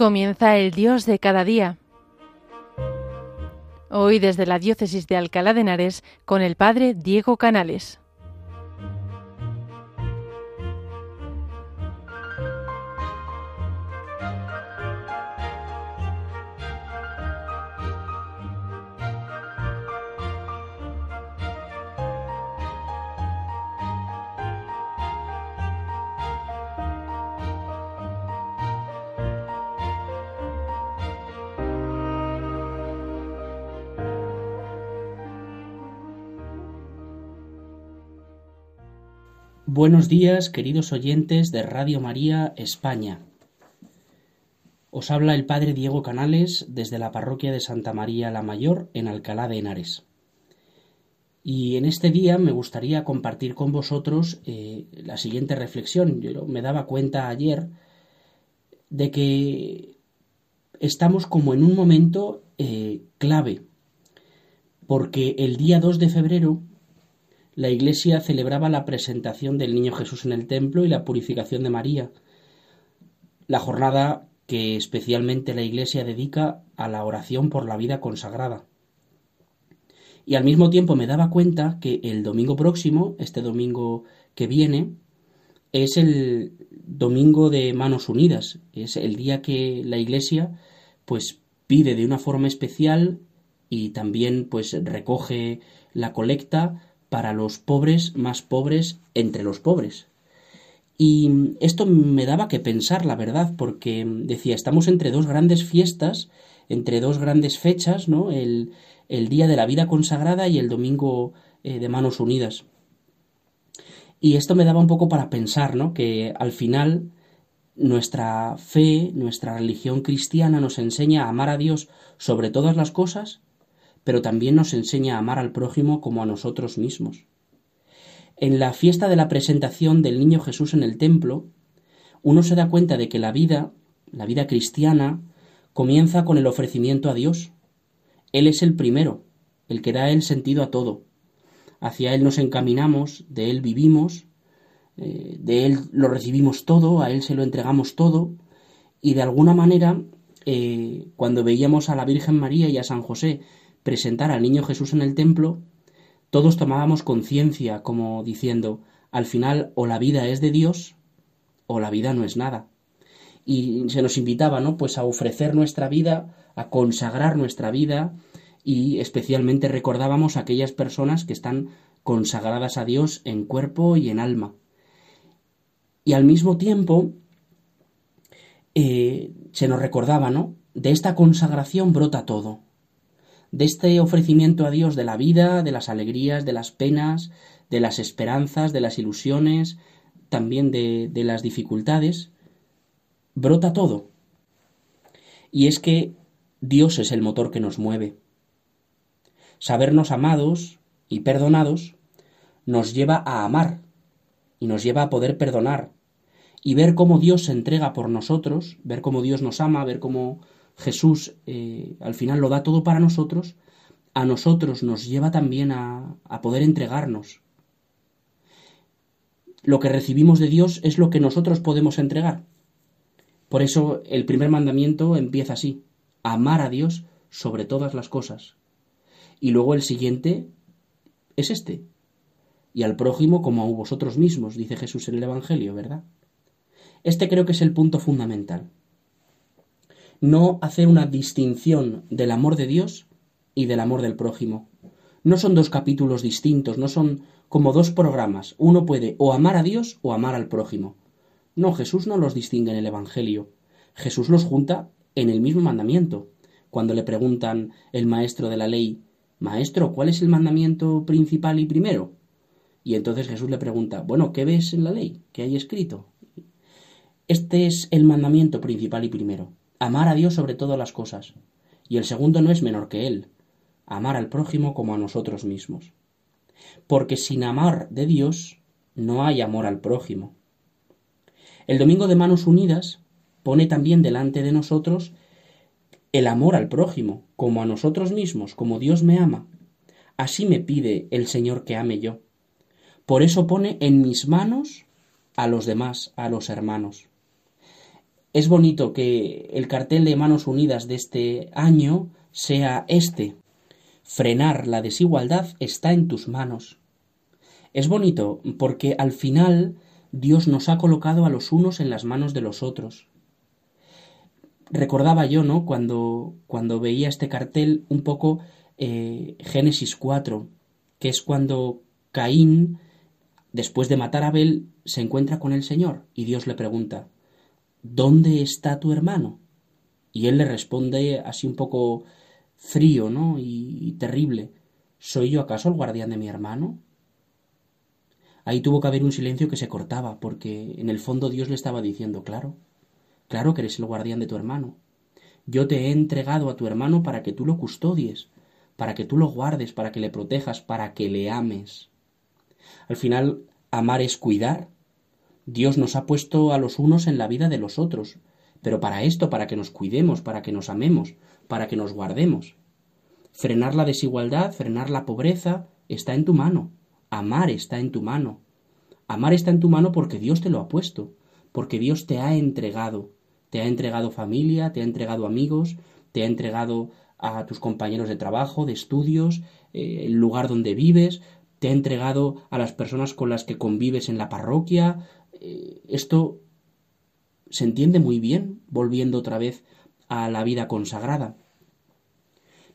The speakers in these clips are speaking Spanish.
Comienza el Dios de cada día. Hoy desde la Diócesis de Alcalá de Henares con el Padre Diego Canales. Buenos días, queridos oyentes de Radio María España. Os habla el Padre Diego Canales desde la parroquia de Santa María la Mayor en Alcalá de Henares. Y en este día me gustaría compartir con vosotros eh, la siguiente reflexión. Yo me daba cuenta ayer de que estamos como en un momento eh, clave, porque el día 2 de febrero la Iglesia celebraba la presentación del Niño Jesús en el templo y la purificación de María, la jornada que especialmente la Iglesia dedica a la oración por la vida consagrada. Y al mismo tiempo me daba cuenta que el domingo próximo, este domingo que viene, es el domingo de manos unidas, es el día que la Iglesia pues pide de una forma especial y también pues recoge la colecta para los pobres más pobres entre los pobres. Y esto me daba que pensar, la verdad, porque decía, estamos entre dos grandes fiestas, entre dos grandes fechas, ¿no? El, el Día de la Vida Consagrada y el Domingo eh, de Manos Unidas. Y esto me daba un poco para pensar, ¿no? Que al final nuestra fe, nuestra religión cristiana nos enseña a amar a Dios sobre todas las cosas pero también nos enseña a amar al prójimo como a nosotros mismos. En la fiesta de la presentación del niño Jesús en el templo, uno se da cuenta de que la vida, la vida cristiana, comienza con el ofrecimiento a Dios. Él es el primero, el que da el sentido a todo. Hacia Él nos encaminamos, de Él vivimos, eh, de Él lo recibimos todo, a Él se lo entregamos todo, y de alguna manera, eh, cuando veíamos a la Virgen María y a San José presentar al niño Jesús en el templo, todos tomábamos conciencia como diciendo, al final o la vida es de Dios o la vida no es nada. Y se nos invitaba, ¿no? Pues a ofrecer nuestra vida, a consagrar nuestra vida y especialmente recordábamos a aquellas personas que están consagradas a Dios en cuerpo y en alma. Y al mismo tiempo eh, se nos recordaba, ¿no? De esta consagración brota todo de este ofrecimiento a Dios de la vida, de las alegrías, de las penas, de las esperanzas, de las ilusiones, también de, de las dificultades, brota todo. Y es que Dios es el motor que nos mueve. Sabernos amados y perdonados nos lleva a amar y nos lleva a poder perdonar y ver cómo Dios se entrega por nosotros, ver cómo Dios nos ama, ver cómo Jesús eh, al final lo da todo para nosotros, a nosotros nos lleva también a, a poder entregarnos. Lo que recibimos de Dios es lo que nosotros podemos entregar. Por eso el primer mandamiento empieza así, amar a Dios sobre todas las cosas. Y luego el siguiente es este, y al prójimo como a vosotros mismos, dice Jesús en el Evangelio, ¿verdad? Este creo que es el punto fundamental no hacer una distinción del amor de Dios y del amor del prójimo. No son dos capítulos distintos, no son como dos programas. Uno puede o amar a Dios o amar al prójimo. No, Jesús no los distingue en el Evangelio. Jesús los junta en el mismo mandamiento. Cuando le preguntan el maestro de la ley, Maestro, ¿cuál es el mandamiento principal y primero? Y entonces Jesús le pregunta, bueno, ¿qué ves en la ley? ¿Qué hay escrito? Este es el mandamiento principal y primero amar a Dios sobre todas las cosas, y el segundo no es menor que él, amar al prójimo como a nosotros mismos. Porque sin amar de Dios no hay amor al prójimo. El domingo de manos unidas pone también delante de nosotros el amor al prójimo, como a nosotros mismos, como Dios me ama. Así me pide el Señor que ame yo. Por eso pone en mis manos a los demás, a los hermanos. Es bonito que el cartel de Manos Unidas de este año sea este. Frenar la desigualdad está en tus manos. Es bonito porque al final Dios nos ha colocado a los unos en las manos de los otros. Recordaba yo, ¿no? Cuando, cuando veía este cartel un poco eh, Génesis 4, que es cuando Caín, después de matar a Abel, se encuentra con el Señor y Dios le pregunta, ¿dónde está tu hermano? Y él le responde así un poco frío, ¿no? Y, terrible. ¿Soy yo acaso el guardián de mi hermano? Ahí tuvo que haber un silencio que se cortaba, porque en el fondo Dios le estaba diciendo, claro, claro que eres el guardián de tu hermano. Yo te he entregado a tu hermano para que tú lo custodies, para que tú lo guardes, para que le protejas, para que le ames. Al final, amar es cuidar, Dios nos ha puesto a los unos en la vida de los otros, pero para esto, para que nos cuidemos, para que nos amemos, para que nos guardemos. Frenar la desigualdad, frenar la pobreza, está en tu mano. Amar está en tu mano. Amar está en tu mano porque Dios te lo ha puesto, porque Dios te ha entregado. Te ha entregado familia, te ha entregado amigos, te ha entregado a tus compañeros de trabajo, de estudios, eh, el lugar donde vives, te ha entregado a las personas con las que convives en la parroquia, eh, esto se entiende muy bien volviendo otra vez a la vida consagrada.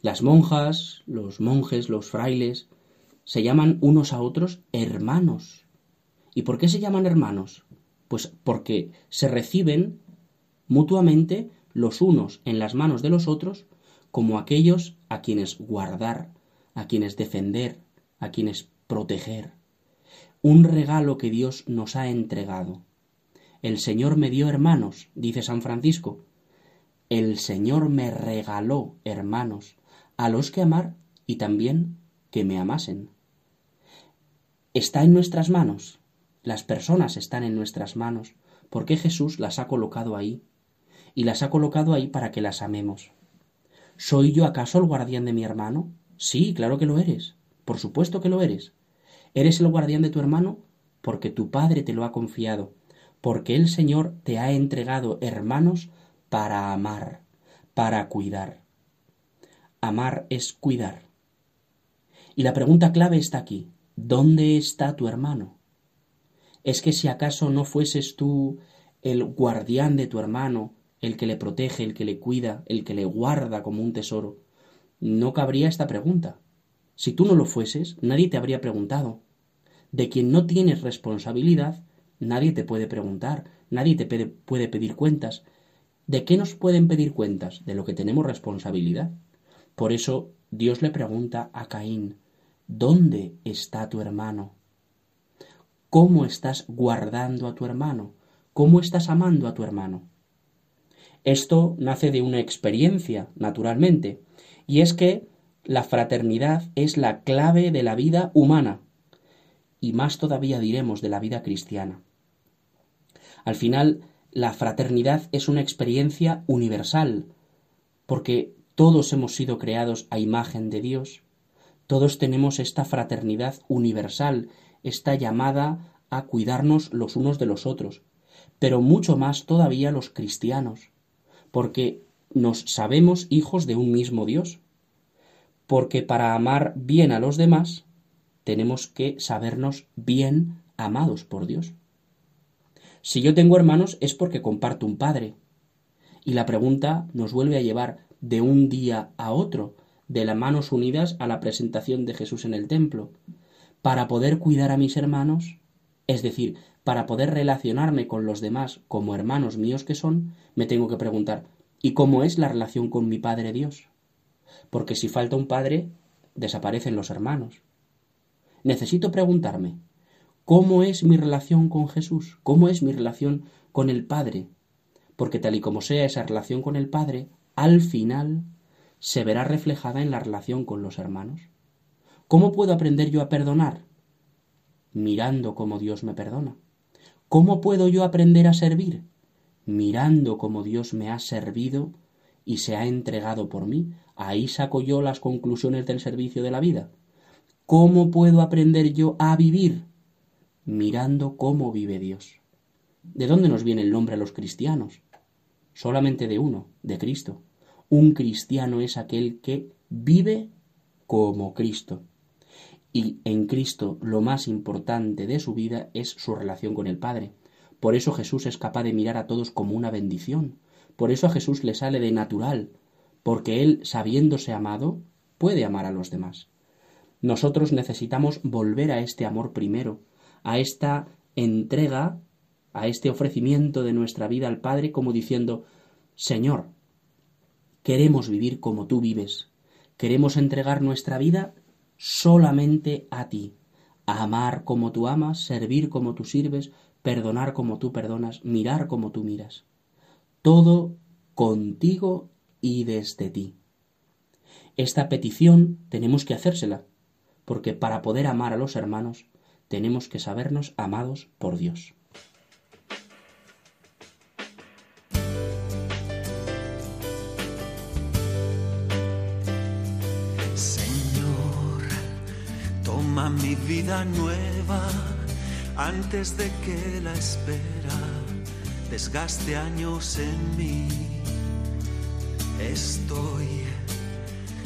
Las monjas, los monjes, los frailes, se llaman unos a otros hermanos. ¿Y por qué se llaman hermanos? Pues porque se reciben mutuamente los unos en las manos de los otros como aquellos a quienes guardar, a quienes defender, a quienes proteger un regalo que Dios nos ha entregado. El Señor me dio hermanos, dice San Francisco. El Señor me regaló hermanos, a los que amar y también que me amasen. Está en nuestras manos. Las personas están en nuestras manos, porque Jesús las ha colocado ahí, y las ha colocado ahí para que las amemos. ¿Soy yo acaso el guardián de mi hermano? Sí, claro que lo eres. Por supuesto que lo eres. Eres el guardián de tu hermano porque tu Padre te lo ha confiado, porque el Señor te ha entregado hermanos para amar, para cuidar. Amar es cuidar. Y la pregunta clave está aquí. ¿Dónde está tu hermano? ¿Es que si acaso no fueses tú el guardián de tu hermano, el que le protege, el que le cuida, el que le guarda como un tesoro? No cabría esta pregunta. Si tú no lo fueses, nadie te habría preguntado de quien no tienes responsabilidad, nadie te puede preguntar, nadie te puede pedir cuentas. ¿De qué nos pueden pedir cuentas? De lo que tenemos responsabilidad. Por eso Dios le pregunta a Caín, ¿dónde está tu hermano? ¿Cómo estás guardando a tu hermano? ¿Cómo estás amando a tu hermano? Esto nace de una experiencia, naturalmente, y es que la fraternidad es la clave de la vida humana y más todavía diremos de la vida cristiana. Al final, la fraternidad es una experiencia universal, porque todos hemos sido creados a imagen de Dios, todos tenemos esta fraternidad universal, esta llamada a cuidarnos los unos de los otros, pero mucho más todavía los cristianos, porque nos sabemos hijos de un mismo Dios, porque para amar bien a los demás tenemos que sabernos bien amados por Dios. Si yo tengo hermanos es porque comparto un padre. Y la pregunta nos vuelve a llevar de un día a otro, de las manos unidas a la presentación de Jesús en el templo. Para poder cuidar a mis hermanos, es decir, para poder relacionarme con los demás como hermanos míos que son, me tengo que preguntar, ¿y cómo es la relación con mi Padre Dios? Porque si falta un padre, desaparecen los hermanos necesito preguntarme, ¿cómo es mi relación con Jesús? ¿Cómo es mi relación con el Padre? Porque tal y como sea esa relación con el Padre, al final se verá reflejada en la relación con los hermanos. ¿Cómo puedo aprender yo a perdonar? Mirando cómo Dios me perdona. ¿Cómo puedo yo aprender a servir? Mirando cómo Dios me ha servido y se ha entregado por mí. Ahí saco yo las conclusiones del servicio de la vida. ¿Cómo puedo aprender yo a vivir? Mirando cómo vive Dios. ¿De dónde nos viene el nombre a los cristianos? solamente de uno, de Cristo. Un cristiano es aquel que vive como Cristo. Y en Cristo lo más importante de su vida es su relación con el Padre. Por eso Jesús es capaz de mirar a todos como una bendición. Por eso a Jesús le sale de natural, porque Él, sabiéndose amado, puede amar a los demás. Nosotros necesitamos volver a este amor primero, a esta entrega, a este ofrecimiento de nuestra vida al Padre, como diciendo, Señor, queremos vivir como tú vives, queremos entregar nuestra vida solamente a ti, amar como tú amas, servir como tú sirves, perdonar como tú perdonas, mirar como tú miras. Todo contigo y desde ti. Esta petición tenemos que hacérsela, porque para poder amar a los hermanos tenemos que sabernos amados por Dios. Señor, toma mi vida nueva antes de que la espera desgaste años en mí. Estoy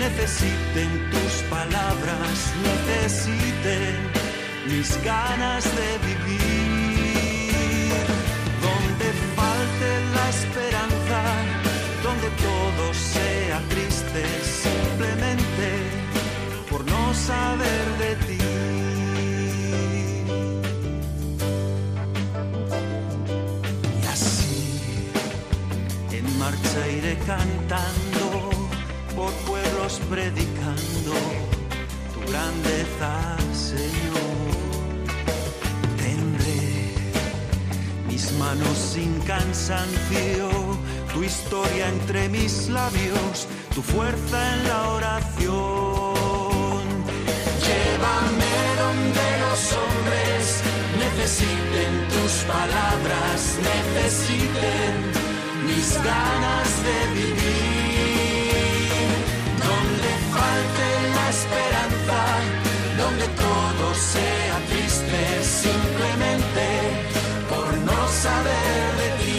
Necesiten tus palabras, necesiten mis ganas de vivir. Donde falte la esperanza, donde todo sea triste, simplemente por no saber de ti. Y así en marcha iré cantando predicando tu grandeza, Señor. Tendré mis manos sin cansancio, tu historia entre mis labios, tu fuerza en la oración. Llévame donde los hombres necesiten tus palabras, necesiten mis ganas de vivir. Sea triste, simplemente por no saber de ti.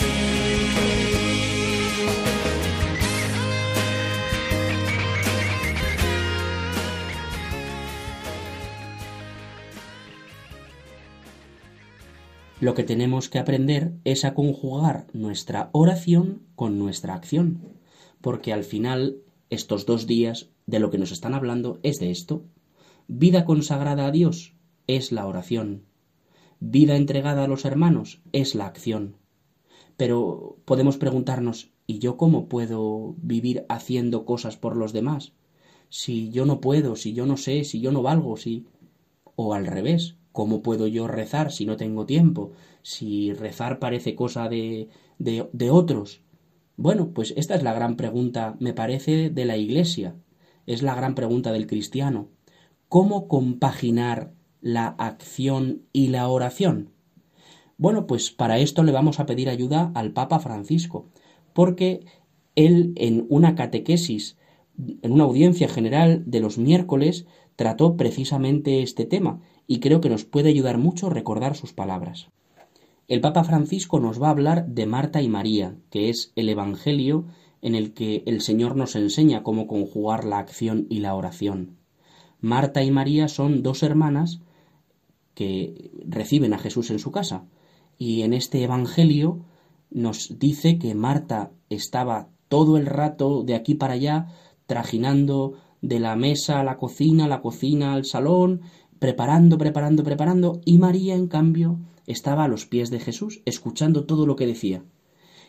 Lo que tenemos que aprender es a conjugar nuestra oración con nuestra acción, porque al final estos dos días de lo que nos están hablando es de esto. Vida consagrada a Dios es la oración. Vida entregada a los hermanos es la acción. Pero podemos preguntarnos, ¿y yo cómo puedo vivir haciendo cosas por los demás? Si yo no puedo, si yo no sé, si yo no valgo, si... O al revés, ¿cómo puedo yo rezar si no tengo tiempo? Si rezar parece cosa de, de, de otros. Bueno, pues esta es la gran pregunta, me parece, de la Iglesia. Es la gran pregunta del cristiano. ¿Cómo compaginar la acción y la oración? Bueno, pues para esto le vamos a pedir ayuda al Papa Francisco, porque él en una catequesis, en una audiencia general de los miércoles, trató precisamente este tema y creo que nos puede ayudar mucho recordar sus palabras. El Papa Francisco nos va a hablar de Marta y María, que es el Evangelio en el que el Señor nos enseña cómo conjugar la acción y la oración. Marta y María son dos hermanas que reciben a Jesús en su casa. Y en este Evangelio nos dice que Marta estaba todo el rato de aquí para allá, trajinando de la mesa a la cocina, la cocina al salón, preparando, preparando, preparando, y María, en cambio, estaba a los pies de Jesús, escuchando todo lo que decía.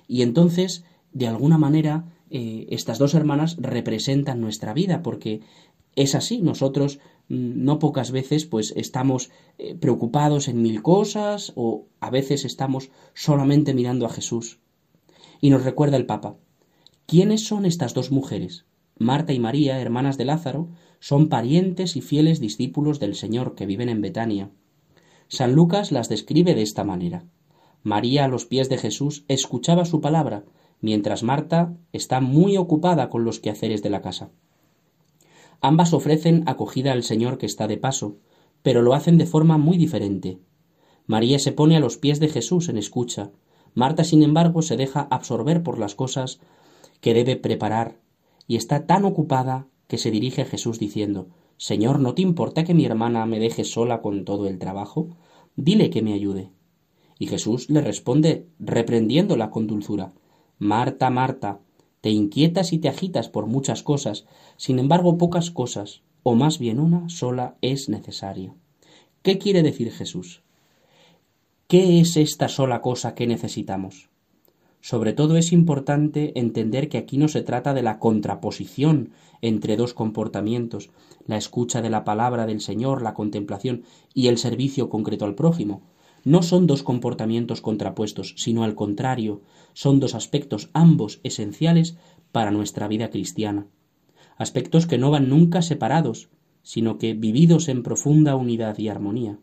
Y entonces, de alguna manera, eh, estas dos hermanas representan nuestra vida, porque es así, nosotros mm, no pocas veces pues estamos eh, preocupados en mil cosas o a veces estamos solamente mirando a Jesús. Y nos recuerda el Papa, ¿quiénes son estas dos mujeres? Marta y María, hermanas de Lázaro, son parientes y fieles discípulos del Señor que viven en Betania. San Lucas las describe de esta manera. María a los pies de Jesús escuchaba su palabra, mientras Marta está muy ocupada con los quehaceres de la casa. Ambas ofrecen acogida al Señor que está de paso, pero lo hacen de forma muy diferente. María se pone a los pies de Jesús en escucha. Marta, sin embargo, se deja absorber por las cosas que debe preparar y está tan ocupada que se dirige a Jesús diciendo Señor, ¿no te importa que mi hermana me deje sola con todo el trabajo? Dile que me ayude. Y Jesús le responde reprendiéndola con dulzura Marta, Marta, te inquietas y te agitas por muchas cosas, sin embargo pocas cosas, o más bien una sola es necesaria. ¿Qué quiere decir Jesús? ¿Qué es esta sola cosa que necesitamos? Sobre todo es importante entender que aquí no se trata de la contraposición entre dos comportamientos, la escucha de la palabra del Señor, la contemplación y el servicio concreto al prójimo. No son dos comportamientos contrapuestos, sino al contrario, son dos aspectos ambos esenciales para nuestra vida cristiana. Aspectos que no van nunca separados, sino que vividos en profunda unidad y armonía.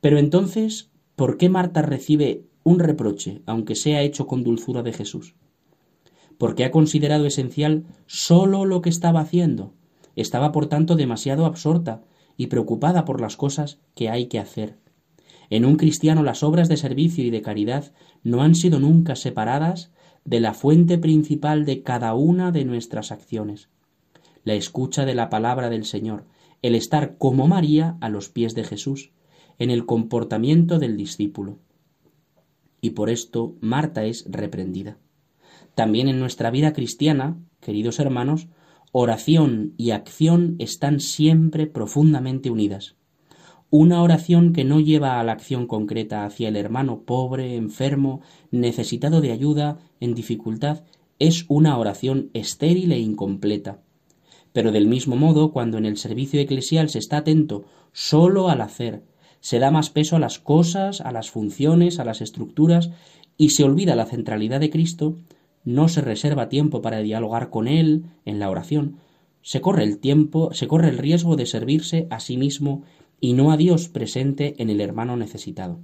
Pero entonces, ¿por qué Marta recibe un reproche, aunque sea hecho con dulzura de Jesús, porque ha considerado esencial sólo lo que estaba haciendo. Estaba, por tanto, demasiado absorta y preocupada por las cosas que hay que hacer. En un cristiano las obras de servicio y de caridad no han sido nunca separadas de la fuente principal de cada una de nuestras acciones, la escucha de la palabra del Señor, el estar como María a los pies de Jesús, en el comportamiento del discípulo y por esto Marta es reprendida. También en nuestra vida cristiana, queridos hermanos, oración y acción están siempre profundamente unidas. Una oración que no lleva a la acción concreta hacia el hermano pobre, enfermo, necesitado de ayuda, en dificultad, es una oración estéril e incompleta. Pero del mismo modo, cuando en el servicio eclesial se está atento sólo al hacer, se da más peso a las cosas, a las funciones, a las estructuras, y se olvida la centralidad de Cristo, no se reserva tiempo para dialogar con Él en la oración, se corre el tiempo, se corre el riesgo de servirse a sí mismo y no a Dios presente en el hermano necesitado.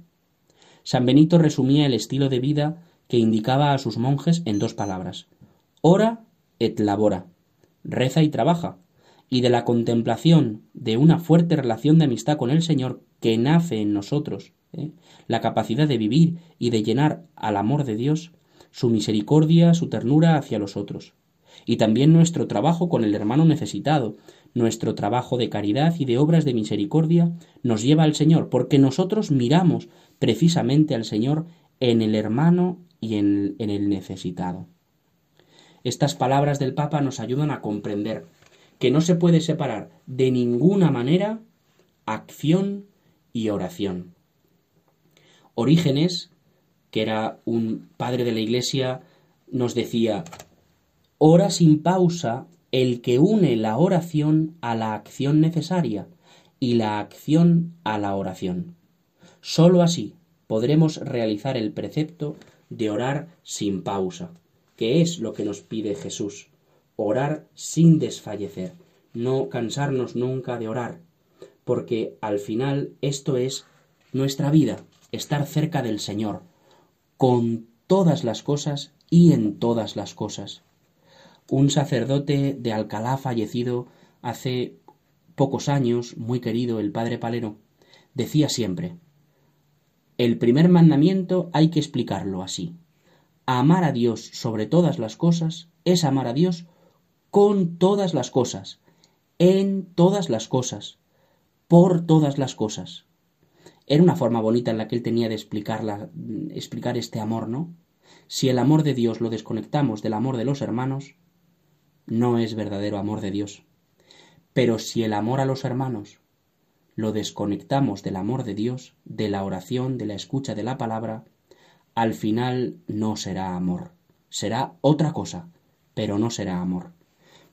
San Benito resumía el estilo de vida que indicaba a sus monjes en dos palabras ora et labora, reza y trabaja, y de la contemplación de una fuerte relación de amistad con el Señor que nace en nosotros, ¿eh? la capacidad de vivir y de llenar al amor de Dios, su misericordia, su ternura hacia los otros. Y también nuestro trabajo con el hermano necesitado, nuestro trabajo de caridad y de obras de misericordia nos lleva al Señor, porque nosotros miramos precisamente al Señor en el hermano y en, en el necesitado. Estas palabras del Papa nos ayudan a comprender que no se puede separar de ninguna manera acción y oración. Orígenes, que era un padre de la Iglesia, nos decía, ora sin pausa el que une la oración a la acción necesaria y la acción a la oración. Sólo así podremos realizar el precepto de orar sin pausa, que es lo que nos pide Jesús, orar sin desfallecer, no cansarnos nunca de orar, porque al final esto es nuestra vida, estar cerca del Señor, con todas las cosas y en todas las cosas. Un sacerdote de Alcalá fallecido hace pocos años, muy querido, el padre Palero, decía siempre, el primer mandamiento hay que explicarlo así. Amar a Dios sobre todas las cosas es amar a Dios con todas las cosas, en todas las cosas, por todas las cosas. Era una forma bonita en la que él tenía de explicar, explicar este amor, ¿no? Si el amor de Dios lo desconectamos del amor de los hermanos, no es verdadero amor de Dios. Pero si el amor a los hermanos lo desconectamos del amor de Dios, de la oración, de la escucha de la palabra, al final no será amor, será otra cosa, pero no será amor.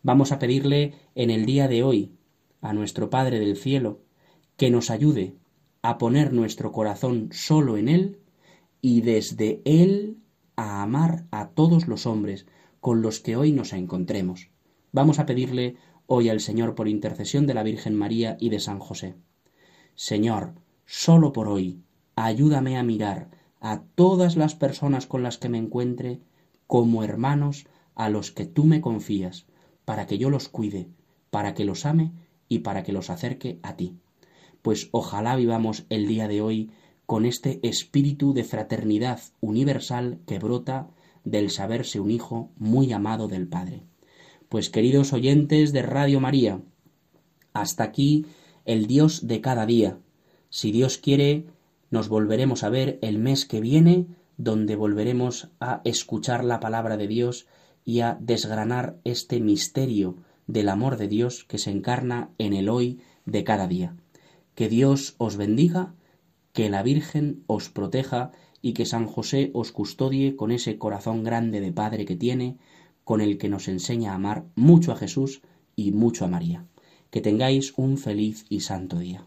Vamos a pedirle en el día de hoy a nuestro Padre del Cielo que nos ayude a poner nuestro corazón solo en Él y desde Él a amar a todos los hombres con los que hoy nos encontremos. Vamos a pedirle hoy al Señor por intercesión de la Virgen María y de San José. Señor, solo por hoy, ayúdame a mirar a todas las personas con las que me encuentre como hermanos a los que tú me confías, para que yo los cuide, para que los ame y para que los acerque a ti. Pues ojalá vivamos el día de hoy con este espíritu de fraternidad universal que brota del saberse un hijo muy amado del Padre. Pues queridos oyentes de Radio María, hasta aquí el Dios de cada día. Si Dios quiere, nos volveremos a ver el mes que viene, donde volveremos a escuchar la palabra de Dios y a desgranar este misterio del amor de Dios que se encarna en el hoy de cada día. Que Dios os bendiga, que la Virgen os proteja y que San José os custodie con ese corazón grande de Padre que tiene, con el que nos enseña a amar mucho a Jesús y mucho a María. Que tengáis un feliz y santo día.